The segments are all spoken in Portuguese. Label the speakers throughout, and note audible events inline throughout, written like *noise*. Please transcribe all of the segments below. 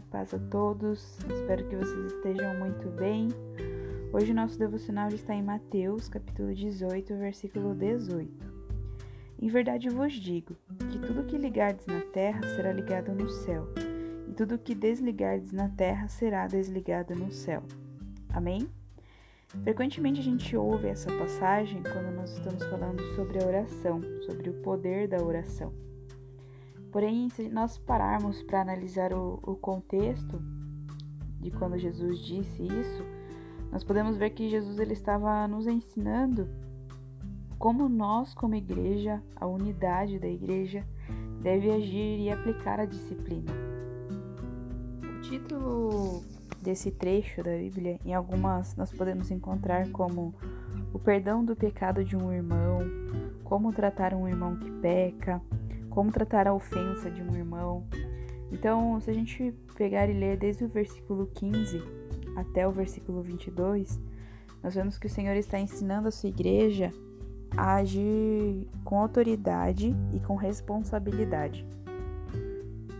Speaker 1: paz a todos. Espero que vocês estejam muito bem. Hoje nosso devocional está em Mateus, capítulo 18, versículo 18. Em verdade vos digo que tudo que ligardes na terra será ligado no céu, e tudo que desligardes na terra será desligado no céu. Amém? Frequentemente a gente ouve essa passagem quando nós estamos falando sobre a oração, sobre o poder da oração. Porém, se nós pararmos para analisar o, o contexto de quando Jesus disse isso, nós podemos ver que Jesus ele estava nos ensinando como nós, como igreja, a unidade da igreja, deve agir e aplicar a disciplina. O título desse trecho da Bíblia, em algumas nós podemos encontrar como o perdão do pecado de um irmão, como tratar um irmão que peca, como tratar a ofensa de um irmão. Então, se a gente pegar e ler desde o versículo 15 até o versículo 22, nós vemos que o Senhor está ensinando a sua igreja a agir com autoridade e com responsabilidade.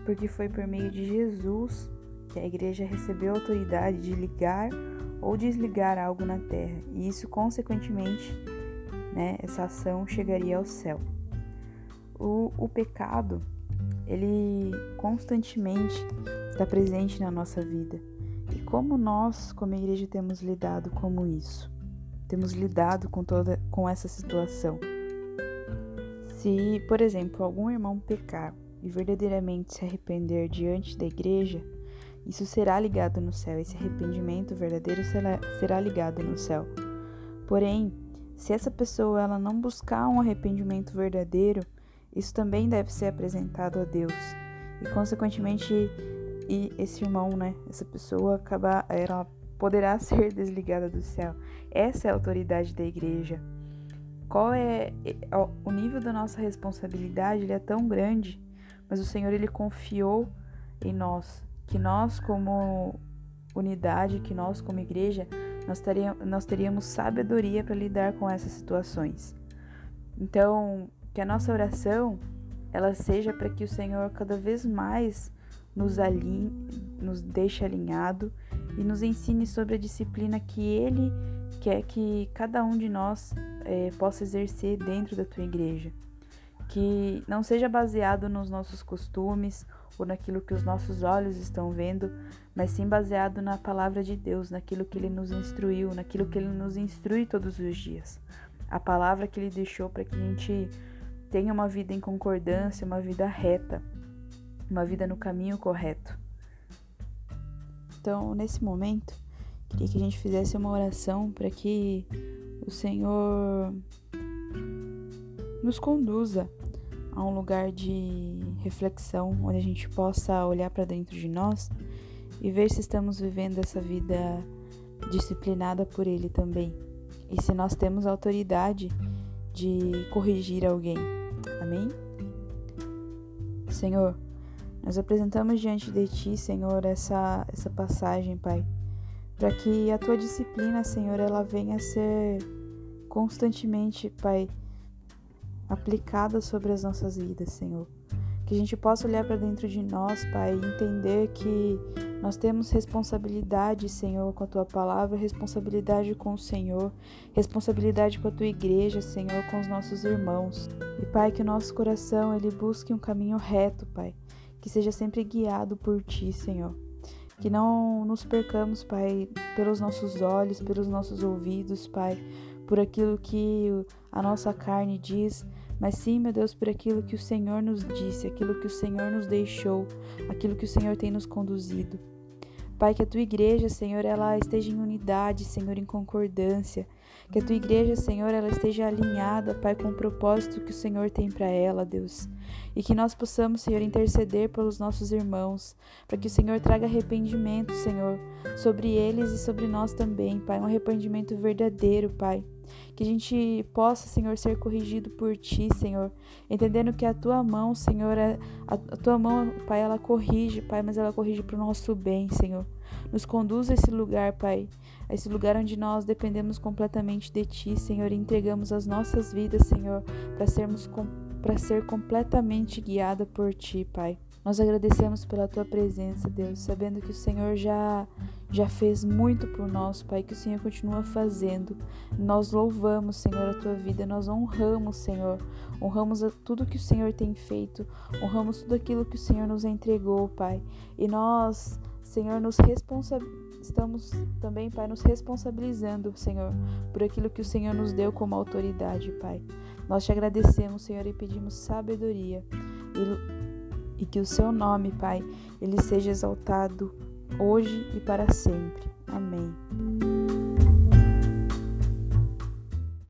Speaker 1: Porque foi por meio de Jesus que a igreja recebeu a autoridade de ligar ou desligar algo na terra, e isso, consequentemente, né, essa ação chegaria ao céu o, o pecado, ele constantemente está presente na nossa vida. E como nós, como igreja, temos lidado com isso? Temos lidado com toda com essa situação. Se, por exemplo, algum irmão pecar e verdadeiramente se arrepender diante da igreja, isso será ligado no céu. Esse arrependimento verdadeiro será, será ligado no céu. Porém, se essa pessoa ela não buscar um arrependimento verdadeiro, isso também deve ser apresentado a Deus. E consequentemente, e esse irmão, né, essa pessoa acabar, ela poderá *laughs* ser desligada do céu. Essa é a autoridade da igreja. Qual é o nível da nossa responsabilidade? Ele é tão grande, mas o Senhor ele confiou em nós, que nós como unidade, que nós como igreja, nós teríamos, nós teríamos sabedoria para lidar com essas situações. Então, que a nossa oração ela seja para que o Senhor cada vez mais nos alinhe, nos deixe alinhado e nos ensine sobre a disciplina que Ele quer que cada um de nós é, possa exercer dentro da tua igreja. Que não seja baseado nos nossos costumes ou naquilo que os nossos olhos estão vendo, mas sim baseado na palavra de Deus, naquilo que Ele nos instruiu, naquilo que Ele nos instrui todos os dias. A palavra que Ele deixou para que a gente tenha uma vida em concordância, uma vida reta, uma vida no caminho correto. Então, nesse momento, queria que a gente fizesse uma oração para que o Senhor nos conduza a um lugar de reflexão, onde a gente possa olhar para dentro de nós e ver se estamos vivendo essa vida disciplinada por Ele também. E se nós temos autoridade de corrigir alguém. Amém? Senhor, nós apresentamos diante de Ti, Senhor, essa, essa passagem, Pai, para que a Tua disciplina, Senhor, ela venha a ser constantemente, Pai, aplicada sobre as nossas vidas, Senhor. Que a gente possa olhar para dentro de nós, Pai, e entender que nós temos responsabilidade, Senhor, com a tua palavra, responsabilidade com o Senhor, responsabilidade com a tua igreja, Senhor, com os nossos irmãos. E Pai, que o nosso coração ele busque um caminho reto, Pai, que seja sempre guiado por ti, Senhor. Que não nos percamos, Pai, pelos nossos olhos, pelos nossos ouvidos, Pai, por aquilo que a nossa carne diz, mas sim, meu Deus, por aquilo que o Senhor nos disse, aquilo que o Senhor nos deixou, aquilo que o Senhor tem nos conduzido. Pai, que a tua igreja, Senhor, ela esteja em unidade, Senhor, em concordância. Que a tua igreja, Senhor, ela esteja alinhada, Pai, com o propósito que o Senhor tem para ela, Deus. E que nós possamos, Senhor, interceder pelos nossos irmãos, para que o Senhor traga arrependimento, Senhor, sobre eles e sobre nós também, Pai, um arrependimento verdadeiro, Pai. Que a gente possa, Senhor, ser corrigido por Ti, Senhor. Entendendo que a Tua mão, Senhor, é, a, a Tua mão, Pai, ela corrige, Pai, mas ela corrige para o nosso bem, Senhor. Nos conduz a esse lugar, Pai, a esse lugar onde nós dependemos completamente de Ti, Senhor, e entregamos as nossas vidas, Senhor, para sermos para ser completamente guiada por Ti, Pai. Nós agradecemos pela tua presença, Deus, sabendo que o Senhor já já fez muito por nós, Pai, que o Senhor continua fazendo. Nós louvamos, Senhor, a tua vida, nós honramos, Senhor, honramos tudo que o Senhor tem feito, honramos tudo aquilo que o Senhor nos entregou, Pai. E nós, Senhor, nos estamos também, Pai, nos responsabilizando, Senhor, por aquilo que o Senhor nos deu como autoridade, Pai. Nós te agradecemos, Senhor, e pedimos sabedoria e, e que o seu nome, Pai, ele seja exaltado hoje e para sempre. Amém.